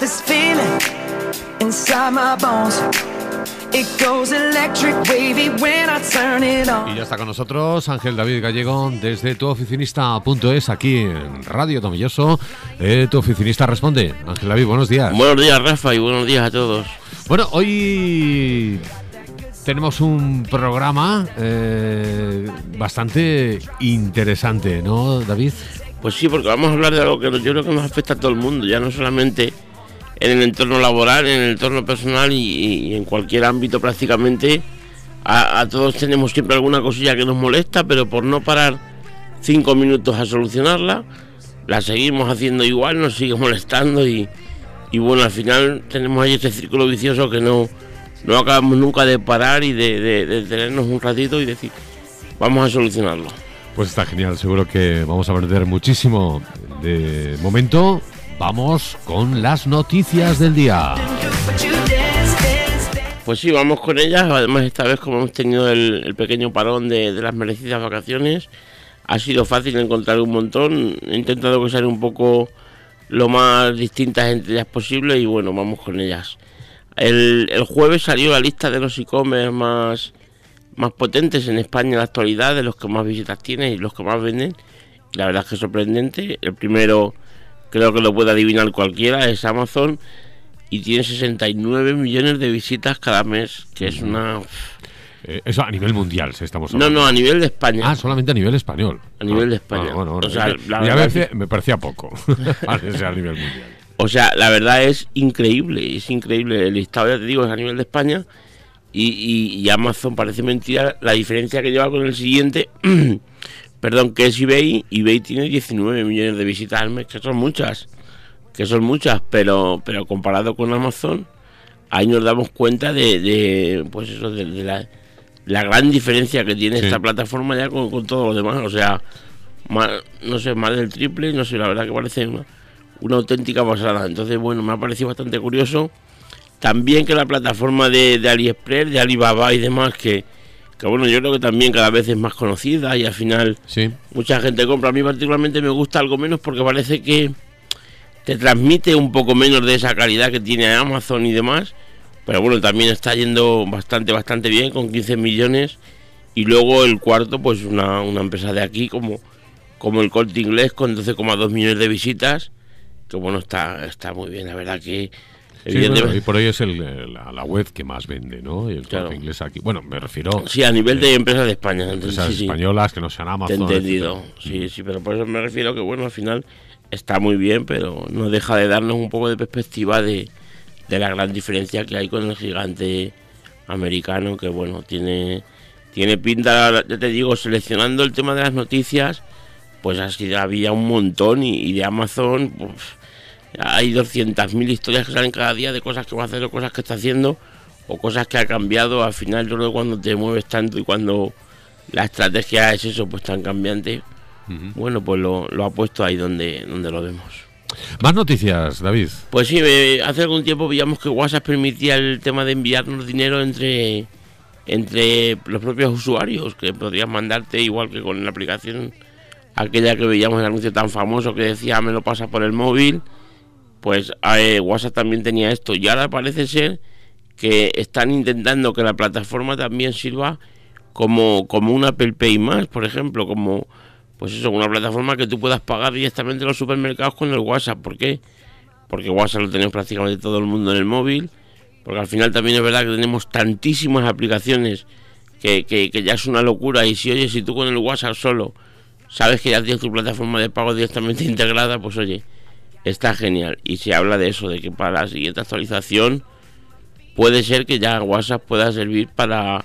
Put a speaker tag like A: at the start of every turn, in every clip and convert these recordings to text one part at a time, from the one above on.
A: this feeling inside my bones. It goes electric wavy when I turn it on.
B: Y ya está con nosotros Ángel David Gallego desde tuoficinista.es aquí en Radio Tomilloso. Eh, tu oficinista responde. Ángel David, buenos días.
C: Buenos días, Rafa, y buenos días a todos.
B: Bueno, hoy tenemos un programa eh, bastante interesante, ¿no, David?
C: Pues sí, porque vamos a hablar de algo que yo creo que nos afecta a todo el mundo, ya no solamente en el entorno laboral, en el entorno personal y, en cualquier ámbito prácticamente. A, todos tenemos siempre alguna cosilla que nos molesta, pero por no parar cinco minutos a solucionarla, la seguimos haciendo igual, nos sigue molestando y, bueno, al final tenemos ahí este círculo vicioso que no, no acabamos nunca de parar y de, de, de tenernos un ratito y decir, vamos a solucionarlo.
B: Pues está genial, seguro que vamos a perder muchísimo de momento. Vamos con las noticias del día.
C: Pues sí, vamos con ellas. Además, esta vez, como hemos tenido el, pequeño parón de, las merecidas vacaciones, ha sido fácil encontrar un montón. He intentado que sean un poco lo más distintas entre ellas posible y bueno, vamos con ellas. El, jueves salió la lista de los e-commerce más, más potentes en España en la actualidad, de los que más visitas tienen y los que más venden. La verdad es que es sorprendente. El primero, creo que lo puede adivinar cualquiera, es Amazon y tiene 69 millones de visitas cada mes, que es una...
B: Eh, eso a nivel mundial, si estamos
C: hablando. No, no, a nivel de España.
B: Ah, solamente a nivel español.
C: A nivel de España.
B: o sea, me parecía poco. a nivel mundial.
C: O sea, la verdad es increíble, es increíble. El listado, ya te digo, es a nivel de España y, Amazon parece mentira la diferencia que lleva con el siguiente, perdón, que es eBay. eBay tiene 19 millones de visitas al mes, que son muchas, que son muchas, pero, pero comparado con Amazon, ahí nos damos cuenta de, pues eso, de, la, gran diferencia que tiene esta plataforma ya con, con todos los demás. O sea, no sé, más del triple, no sé, la verdad que parece una, una auténtica pasada. Entonces, bueno, me ha parecido bastante curioso también que la plataforma de, AliExpress, de Alibaba y demás, que, que, bueno, yo creo que también cada vez es más conocida y al final mucha gente compra. A mí particularmente me gusta algo menos porque parece que te transmite un poco menos de esa calidad que tiene Amazon y demás. Pero bueno, también está yendo bastante, bastante bien, con 15 millones. Y luego el cuarto, pues una, una empresa de aquí como, como el Corte Inglés, con 12,2 millones de visitas. Que bueno, está, está muy bien, la verdad que
B: y por ahí es la, web que más vende, ¿no? Y el claro. inglés aquí. Bueno, me refiero.
C: Sí, a nivel de empresas de España.
B: Empresas españolas que no sean Amazon.
C: entendido. Sí, sí, pero por eso me refiero que, bueno, al final está muy bien, pero no deja de darnos un poco de perspectiva de, la gran diferencia que hay con el gigante americano, que, bueno, tiene, tiene pinta, ya te digo, seleccionando el tema de las noticias, pues así había un montón y, de Amazon. Pues, hay 200.000 historias que salen cada día de cosas que va a hacer o cosas que está haciendo o cosas que ha cambiado. Al final, yo creo que cuando te mueves tanto y cuando la estrategia es eso, pues tan cambiante, bueno, pues lo, ha puesto ahí donde, donde lo vemos.
B: Más noticias, David.
C: Pues sí, eh, hace algún tiempo veíamos que WhatsApp permitía el tema de enviarnos dinero entre, entre los propios usuarios, que podrían mandarte igual que con la aplicación aquella que veíamos el anuncio tan famoso que decía me lo pasa por el móvil pues eh, WhatsApp también tenía esto y ahora parece ser que están intentando que la plataforma también sirva como, como un Apple Pay más, por ejemplo, como pues eso, una plataforma que tú puedas pagar directamente en los supermercados con el WhatsApp. ¿Por qué? Porque WhatsApp lo tenemos prácticamente todo el mundo en el móvil, porque al final también es verdad que tenemos tantísimas aplicaciones que, que, que ya es una locura y si oye, si tú con el WhatsApp solo sabes que ya tienes tu plataforma de pago directamente integrada, pues oye, está genial. Y se habla de eso, de que para la siguiente actualización puede ser que ya WhatsApp pueda servir para,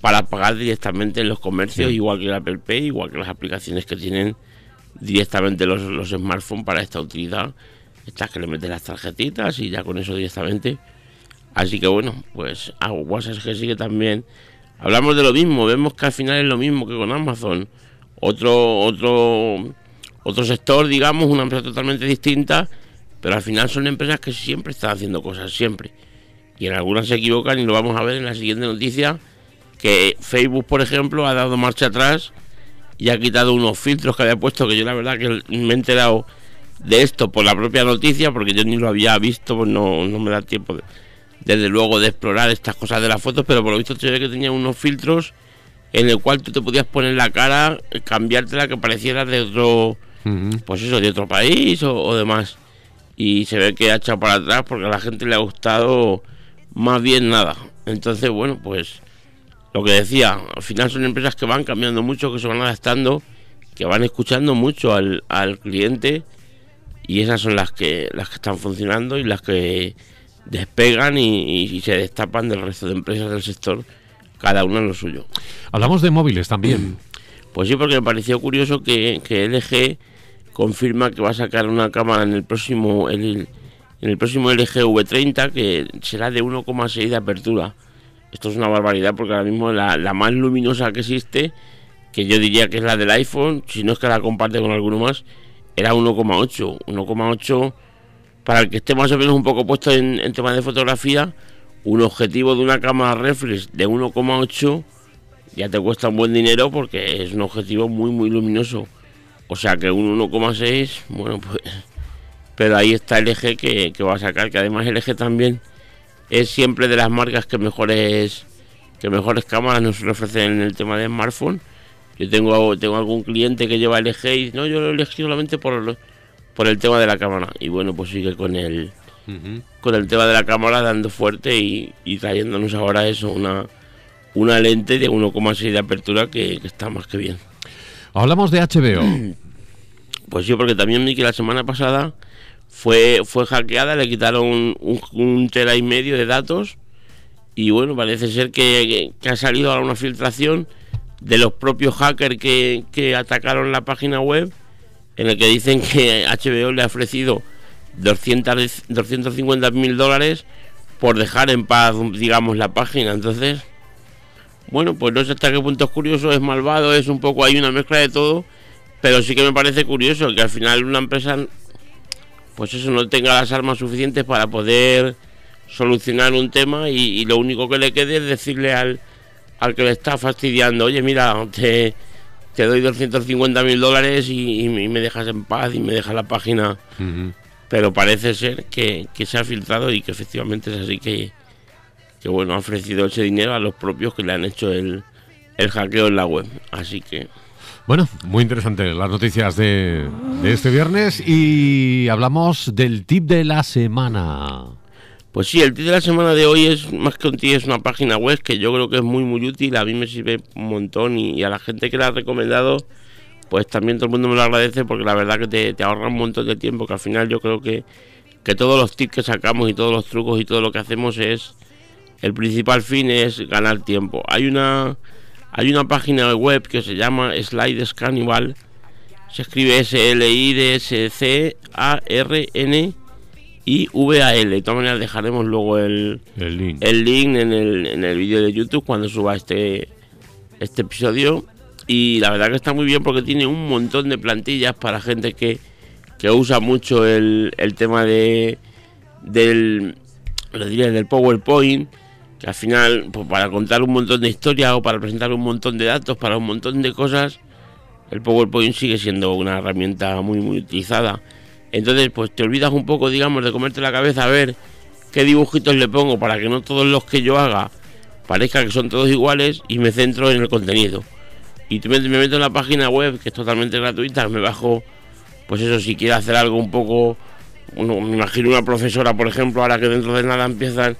C: para pagar directamente en los comercios, igual que el Apple Pay, igual que las aplicaciones que tienen directamente los, los smartphones para esta utilidad. Estas que le meten las tarjetitas y ya con eso directamente. Así que bueno, pues a WhatsApp que sigue también. Hablamos de lo mismo, vemos que al final es lo mismo que con Amazon. Otro, otro otro sector, digamos, una empresa totalmente distinta, pero al final son empresas que siempre están haciendo cosas, siempre. Y en algunas se equivocan y lo vamos a ver en la siguiente noticia, que Facebook, por ejemplo, ha dado marcha atrás y ha quitado unos filtros que había puesto, que yo la verdad que me he enterado de esto por la propia noticia, porque yo ni lo había visto, pues no, no me da tiempo, desde luego, de explorar estas cosas de las fotos, pero por lo visto se ve que tenía unos filtros en el cual tú te podías poner la cara, cambiártela que pareciera de otro, pues eso, de otro país o, demás. Y se ve que ha echado para atrás porque a la gente le ha gustado más bien nada. Entonces, bueno, pues lo que decía, al final son empresas que van cambiando mucho, que se van adaptando, que van escuchando mucho al, al cliente y esas son las que las que están funcionando y las que despegan y, se destapan del resto de empresas del sector, cada una en lo suyo.
B: Hablamos de móviles también.
C: Pues sí, porque me pareció curioso que, que LG confirma que va a sacar una cámara en el próximo en el próximo LG V30 que será de 1,6 de apertura. Esto es una barbaridad porque ahora mismo la, la, más luminosa que existe, que yo diría que es la del iPhone, si no es que la comparte con alguno más, era 1,8. 1,8 para el que esté más o menos un poco puesto en, en temas de fotografía, un objetivo de una cámara reflex de 1,8 ya te cuesta un buen dinero porque es un objetivo muy muy luminoso. O sea que un 1,6, bueno pues... Pero ahí está el eje que, que, va a sacar, que además el eje también es siempre de las marcas que mejores que mejores cámaras nos ofrecen en el tema de smartphone yo tengo, tengo algún cliente que lleva el eje y no, yo lo elegí solamente por, por el tema de la cámara. Y bueno, pues sigue con el, con el tema de la cámara dando fuerte y, trayéndonos ahora eso, una, una lente de 1,6 de apertura que, está más que bien.
B: Hablamos de HBO.
C: Pues sí, porque también vi que la semana pasada fue, fue hackeada, le quitaron un, un, tera y medio de datos y bueno, parece ser que, que ha salido ahora una filtración de los propios hackers que, atacaron la página web, en el que dicen que HBO le ha ofrecido 200, 250 mil dólares por dejar en paz, digamos, la página. Entonces, bueno, pues no sé hasta qué punto es curioso, es malvado, es un poco, hay una mezcla de todo, pero sí que me parece curioso que al final una empresa, pues eso, no tenga las armas suficientes para poder solucionar un tema y lo único que le quede es decirle al al que le está fastidiando, oye, mira, te, te doy 250 mil dólares y, me dejas en paz y me dejas la página. Pero parece ser que, se ha filtrado y que efectivamente es así que, que, bueno, ha ofrecido ese dinero a los propios que le han hecho el, el hackeo en la web. Así que...
B: Bueno, muy interesante las noticias de, de este viernes y hablamos del tip de la semana.
C: Pues sí, el tip de la semana de hoy es más que un tip, es una página web que yo creo que es muy muy útil, a mí me sirve un montón y, a la gente que la ha recomendado, pues también todo el mundo me lo agradece porque la verdad que te, ahorra un montón de tiempo, que al final yo creo que, que todos los tips que sacamos y todos los trucos y todo lo que hacemos es, el principal fin es ganar tiempo. Hay una, hay una página web que se llama Slides Carnival, se escribe S-L-I-D-S-C-A-R-N y VAL. De todas maneras dejaremos luego el,
B: el link,
C: el link en, el, en el vídeo de YouTube cuando suba este, este episodio. Y la verdad que está muy bien porque tiene un montón de plantillas para gente que, que usa mucho el, el tema de del, lo diría, del PowerPoint. Que al final, pues para contar un montón de historias o para presentar un montón de datos, para un montón de cosas, el PowerPoint sigue siendo una herramienta muy, muy utilizada. Entonces, pues te olvidas un poco, digamos, de comerte la cabeza a ver qué dibujitos le pongo para que no todos los que yo haga parezca que son todos iguales y me centro en el contenido. Y me, me meto en la página web, que es totalmente gratuita, me bajo, pues eso, si quiero hacer algo un poco, me imagino una profesora, por ejemplo, ahora que dentro de nada empiezan,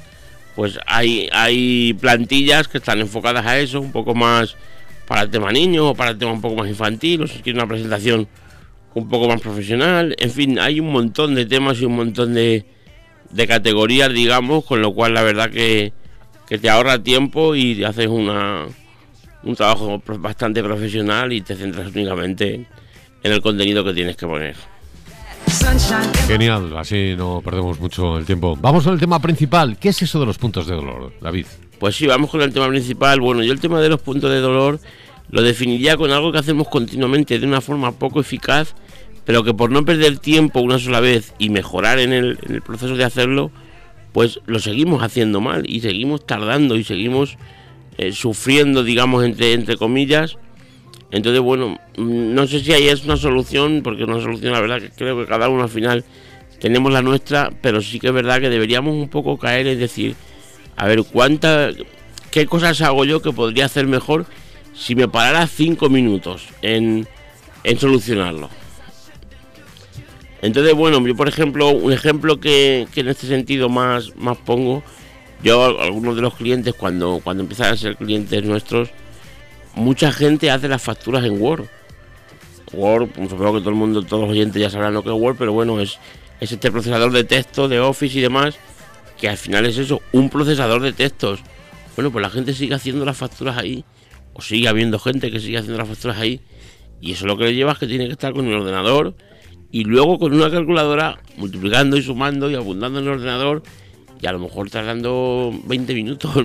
C: pues hay, hay plantillas que están enfocadas a eso, un poco más para el tema niño o para el tema un poco más infantil, o si quiero una presentación un poco más profesional. En fin, hay un montón de temas y un montón de, de categorías, digamos, con lo cual la verdad que, que te ahorra tiempo y haces una, un trabajo bastante profesional y te centras únicamente en el contenido que tienes que poner.
B: Genial, así no perdemos mucho el tiempo. Vamos con el tema principal. ¿Qué es eso de los puntos de dolor, David?
C: Pues sí, vamos con el tema principal. Bueno, yo el tema de los puntos de dolor lo definiría con algo que hacemos continuamente de una forma poco eficaz pero que por no perder tiempo una sola vez y mejorar en el, proceso de hacerlo, pues lo seguimos haciendo mal y seguimos tardando y seguimos eh, sufriendo, digamos, entre, entre comillas, Entonces, bueno, no sé si ahí es una solución, porque una solución, la verdad, que creo que cada uno al final tenemos la nuestra, pero sí que es verdad que deberíamos un poco caer en decir, a ver, ¿cuántas, qué cosas hago yo que podría hacer mejor si me parara cinco minutos en, en solucionarlo? Entonces, bueno, yo por ejemplo, un ejemplo que, que en este sentido más, más pongo, yo algunos de los clientes cuando, cuando empiezan a ser clientes nuestros, mucha gente hace las facturas en Word. Word, pues, supongo que todo el mundo, todos los oyentes ya sabrán lo que es Word, pero bueno, es, es este procesador de texto, de Office y demás, que al final es eso, un procesador de textos. Bueno, pues la gente sigue haciendo las facturas ahí, o sigue habiendo gente que sigue haciendo las facturas ahí, y eso lo que le lleva es que tiene que estar con el ordenador y luego con una calculadora multiplicando y sumando y abundando en el ordenador y a lo mejor tardando 20 minutos,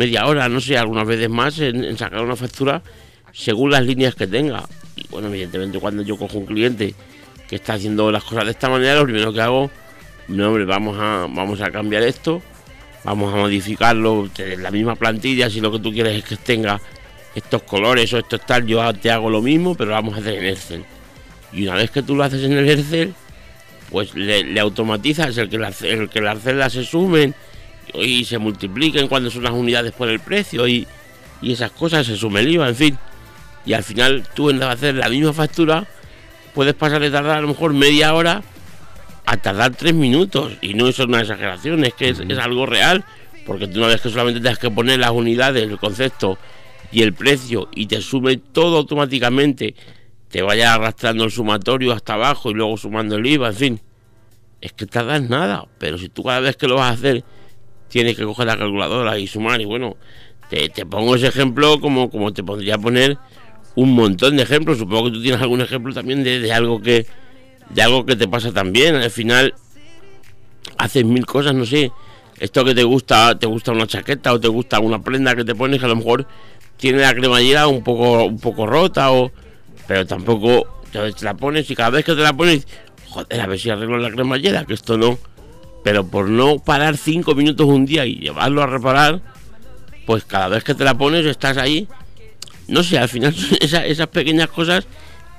C: media hora, no sé, algunas veces más en, sacar una factura según las líneas que tenga. Y bueno, evidentemente cuando yo cojo un cliente que está haciendo las cosas de esta manera, lo primero que hago, no hombre, vamos a, vamos a cambiar esto, vamos a modificarlo, la misma plantilla, si lo que tú quieres es que tenga estos colores o esto tal, yo te hago lo mismo, pero vamos a hacer en Excel. Y una vez que tú lo haces en el Excel, pues le, automatizas el que, el que las celdas se sumen y se multipliquen cuando son las unidades por el precio y, esas cosas, se sume el IVA, en fin. Y al final tú en hacer la misma factura, puedes pasar de tardar a lo mejor media hora a tardar tres minutos. Y no es una exageración, es que es, es algo real. Porque tú una vez que solamente tienes que poner las unidades, el concepto y el precio y te sume todo automáticamente te vaya arrastrando el sumatorio hasta abajo y luego sumando el IVA, en fin. Es que tardas nada, pero si tú cada vez que lo vas a hacer tienes que coger la calculadora y sumar, y bueno, te, pongo ese ejemplo como, como te podría poner un montón de ejemplos. Supongo que tú tienes algún ejemplo también de, algo que de algo que te pasa también. Al final haces mil cosas, no sé. Esto que te gusta, te gusta una chaqueta o te gusta una prenda que te pones que a lo mejor tiene la cremallera un poco un poco rota o pero tampoco te la pones y cada vez que te la pones, joder, a ver si arreglo la cremallera, que esto no. Pero por no parar cinco minutos un día y llevarlo a reparar, pues cada vez que te la pones estás ahí. No sé, al final esas, pequeñas cosas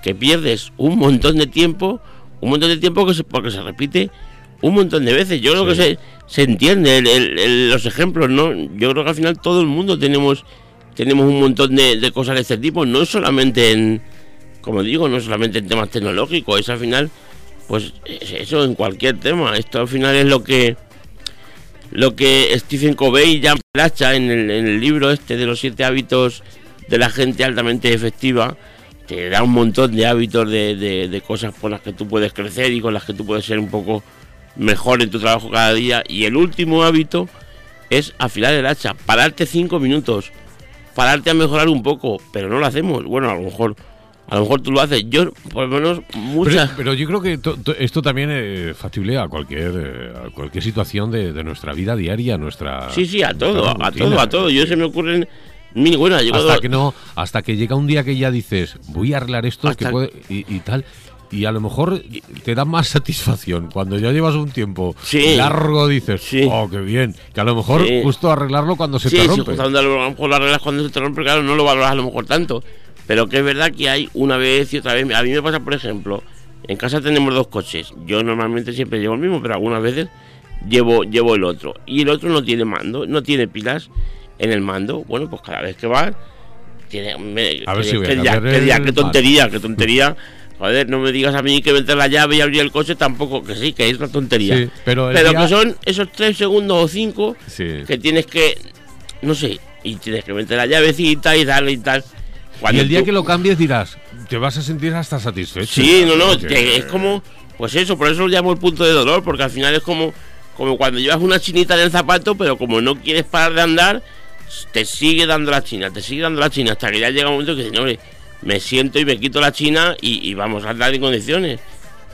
C: que pierdes un montón de tiempo, un montón de tiempo que se, porque se repite un montón de veces. Yo creo que se, se entiende los ejemplos, ¿no? Yo creo que al final todo el mundo tenemos, tenemos un montón de, de cosas de este tipo, no solamente en, como digo, no solamente en temas tecnológicos, es al final, pues eso en cualquier tema. Esto al final es lo que lo que Stephen Covey ya placha en el, en el libro este de los siete hábitos de la gente altamente efectiva. Te da un montón de hábitos de, de, cosas por las que tú puedes crecer y con las que tú puedes ser un poco mejor en tu trabajo cada día. Y el último hábito es afilar el hacha, pararte cinco minutos, pararte a mejorar un poco, pero no lo hacemos. Bueno, a lo mejor a lo mejor tú lo haces. Yo, por lo menos, muchas.
B: Pero, yo creo que esto también es factible a cualquier, eh, a cualquier situación de, nuestra vida diaria, nuestra.
C: Sí, sí, a todo, a todo, a todo. Yo se me ocurren. Bueno,
B: hasta que no, hasta que llega un día que ya dices, voy a arreglar esto y, tal y a lo mejor te da más satisfacción cuando ya llevas un tiempo largo dices oh qué bien que a lo mejor justo arreglarlo cuando se te rompe sí,
C: justo a lo mejor lo arreglas cuando se te rompe claro no lo valoras a lo mejor tanto pero que es verdad que hay una vez y otra vez. A mí me pasa, por ejemplo, en casa tenemos dos coches. Yo normalmente siempre llevo el mismo, pero algunas veces llevo, llevo el otro. Y el otro no tiene mando, no tiene pilas en el mando. Bueno, pues cada vez que va, tiene.
B: a ver si voy
C: qué tontería, qué tontería. Joder, no me digas a mí que meter la llave y abrir el coche tampoco, que sí, que es una tontería. pero que son esos tres segundos o cinco que tienes que, no sé, y tienes que meter la llavecita y darle y tal
B: y el día que lo cambies dirás, te vas a sentir hasta satisfecho.
C: Sí, no, no, es como, pues eso, por eso lo llamo el punto de dolor, porque al final es como, como cuando llevas una chinita en el zapato, pero como no quieres parar de andar, te sigue dando la china, te sigue dando la china, hasta que ya llega un momento que no, me siento y me quito la china y, vamos a andar en condiciones.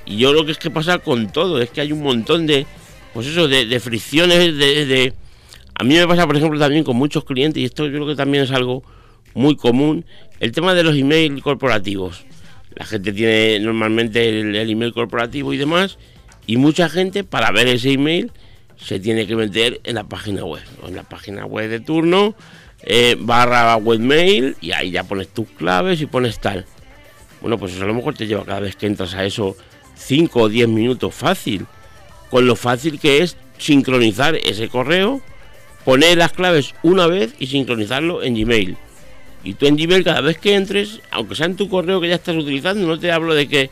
C: Y yo lo que es que pasa con todo, es que hay un montón de, pues eso, de, fricciones, de, de... A mí me pasa, por ejemplo, también con muchos clientes, y esto yo creo que también es algo muy común, el tema de los emails corporativos. La gente tiene normalmente el, email corporativo y demás, y mucha gente para ver ese email se tiene que meter en la página web, en la página web de turno, eh, barra webmail y ahí ya pones tus claves y pones tal. Bueno, pues eso a lo mejor te lleva cada vez que entras a eso 5 o 10 minutos fácil. Con lo fácil que es sincronizar ese correo, poner las claves una vez y sincronizarlo en Gmail. Y tú en Gmail cada vez que entres, aunque sea en tu correo que ya estás utilizando, no te hablo de que,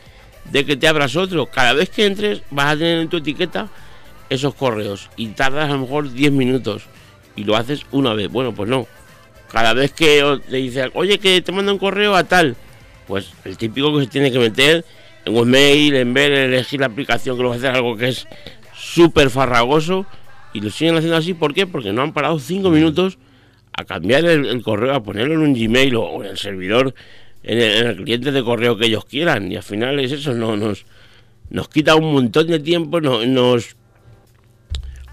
C: de que te abras otro, cada vez que entres vas a tener en tu etiqueta esos correos y tardas a lo mejor 10 minutos y lo haces una vez. Bueno, pues no. Cada vez que te dice, oye, que te manda un correo a tal, pues el típico que se tiene que meter en un en ver, elegir la aplicación que lo va a hacer algo que es súper farragoso y lo siguen haciendo así. ¿Por qué? Porque no han parado 5 minutos a cambiar el, correo, a ponerlo en un Gmail o, en el servidor, en el, cliente de correo que ellos quieran. Y al final es eso, no, nos, nos quita un montón de tiempo, nos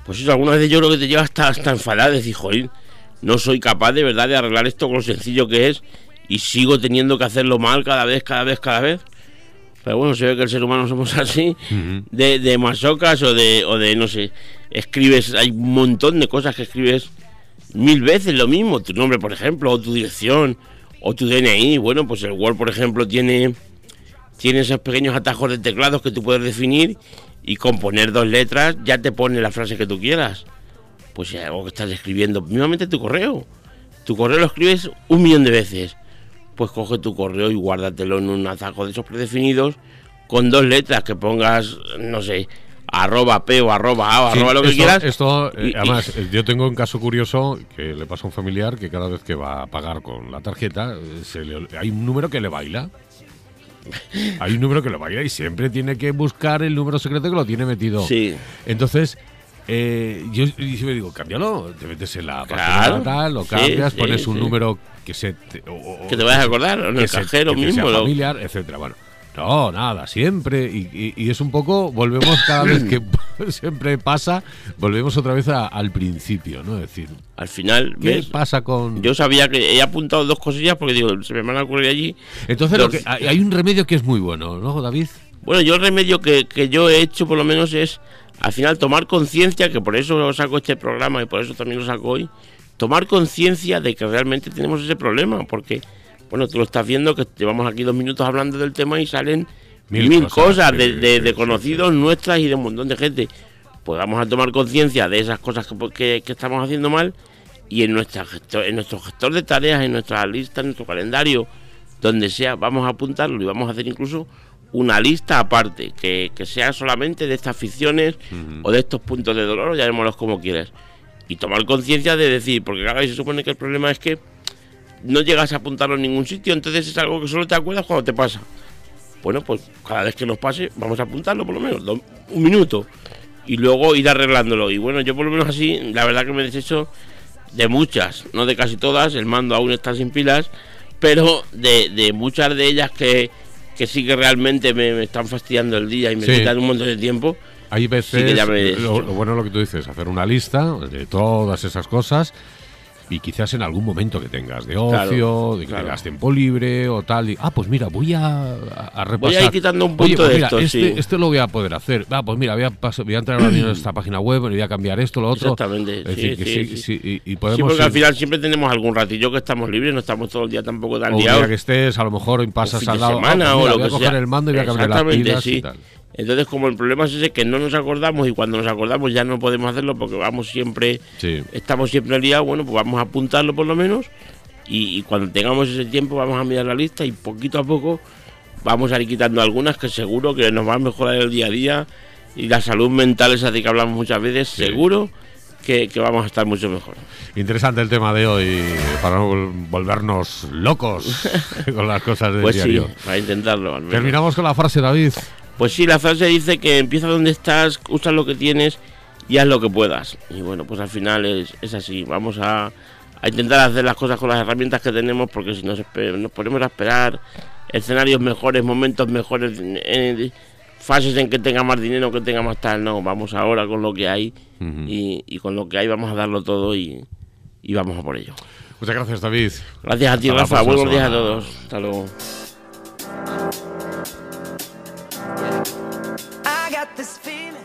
C: pues eso, algunas veces yo creo que te lleva hasta, hasta enfadar, decir, joder, no soy capaz de verdad de arreglar esto con lo sencillo que es y sigo teniendo que hacerlo mal cada vez, cada vez, cada vez. Pero bueno, se ve que el ser humano somos así, de, de masocas o de, o de, no sé, escribes, hay un montón de cosas que escribes mil veces lo mismo, tu nombre, por ejemplo, o tu dirección, o tu DNI. Bueno, pues el Word, por ejemplo, tiene, tiene esos pequeños atajos de teclados que tú puedes definir y con poner dos letras ya te pone la frase que tú quieras. Pues si algo que estás escribiendo, mismamente tu correo. Tu correo lo escribes un millón de veces. Pues coge tu correo y guárdatelo en un atajo de esos predefinidos con dos letras que pongas, no sé, arroba P o arroba A o arroba lo que quieras.
B: Esto, eh, además, yo tengo un caso curioso que le pasa a un familiar que cada vez que va a pagar con la tarjeta, eh, hay un número que le baila. Hay un número que lo vaya y siempre tiene que buscar el número secreto que lo tiene metido.
C: Sí.
B: Entonces, eh, yo, yo, me digo, cámbialo, te metes en la página tal, lo cambias, pones un número que se
C: te, que te vayas a acordar, en el cajero mismo,
B: familiar, etcétera. Bueno, no, nada, siempre. Y, es un poco, volvemos cada vez que siempre pasa, volvemos otra vez al principio, ¿no? Es decir,
C: al final,
B: ¿qué pasa con.?
C: Yo sabía que he apuntado dos cosillas porque digo, se me van a ocurrir allí.
B: Entonces, lo que, hay un remedio que es muy bueno, ¿no, David?
C: Bueno, yo el remedio que, que yo he hecho, por lo menos, es al final tomar conciencia, que por eso saco este programa y por eso también lo saco hoy, tomar conciencia de que realmente tenemos ese problema, porque bueno, tú lo estás viendo que llevamos aquí dos minutos hablando del tema y salen mil, cosas, de, conocidos nuestras y de un montón de gente. Pues vamos a tomar conciencia de esas cosas que, estamos haciendo mal y en, nuestra en nuestro gestor de tareas, en nuestra lista, en nuestro calendario, donde sea, vamos a apuntarlo y vamos a hacer incluso una lista aparte, que, sea solamente de estas aficiones o de estos puntos de dolor, o llamémoslos como quieras. Y tomar conciencia de decir, porque cada vez se supone que el problema es que no llegas a apuntarlo en ningún sitio, entonces es algo que solo te acuerdas cuando te pasa. Bueno, pues cada vez que nos pase, vamos a apuntarlo por lo menos, un minuto, y luego ir arreglándolo. Y bueno, yo por lo menos así, la verdad que me he deshecho de muchas, no de casi todas, el mando aún está sin pilas, pero de, muchas de ellas que, que sí que realmente me, están fastidiando el día y me quitan un montón de tiempo.
B: Hay veces, lo, lo, bueno lo que tú dices, hacer una lista de todas esas cosas y quizás en algún momento que tengas de ocio, de que tengas tiempo libre o tal, ah, pues mira, voy a, a, repasar. Voy
C: a ir quitando un punto pues de
B: este, este, lo voy a poder hacer. Ah, pues mira, voy a, voy a entrar ahora en esta página web, voy a cambiar esto, lo otro.
C: Exactamente.
B: sí,
C: sí,
B: sí, y, podemos
C: porque al final siempre tenemos algún ratillo que estamos libres, no estamos todo el día tampoco tan liados.
B: que estés, a lo mejor pasas al lado,
C: semana, ah, pues o lo
B: voy a coger el mando y voy a cambiar las pilas y tal.
C: Entonces, como el problema es ese que no nos acordamos y cuando nos acordamos ya no podemos hacerlo porque vamos siempre, estamos siempre liados, bueno, pues vamos a apuntarlo por lo menos y, cuando tengamos ese tiempo vamos a mirar la lista y poquito a poco vamos a ir quitando algunas que seguro que nos van a mejorar el día a día y la salud mental esa de que hablamos muchas veces, seguro que, vamos a estar mucho mejor.
B: Interesante el tema de hoy para no volvernos locos con las cosas del pues diario.
C: Sí, para intentarlo.
B: Terminamos con la frase, David.
C: Pues sí, la frase dice que empieza donde estás, usa lo que tienes y haz lo que puedas. Y bueno, pues al final es, es así. Vamos a, intentar hacer las cosas con las herramientas que tenemos porque si nos, nos ponemos a esperar escenarios mejores, momentos mejores, fases en que tenga más dinero, que tenga más tal, no, vamos ahora con lo que hay y, con lo que hay vamos a darlo todo y, y vamos a por ello.
B: Muchas gracias, David.
C: Gracias a ti, Rafa. Buenos días a todos. Hasta luego. I got this feeling.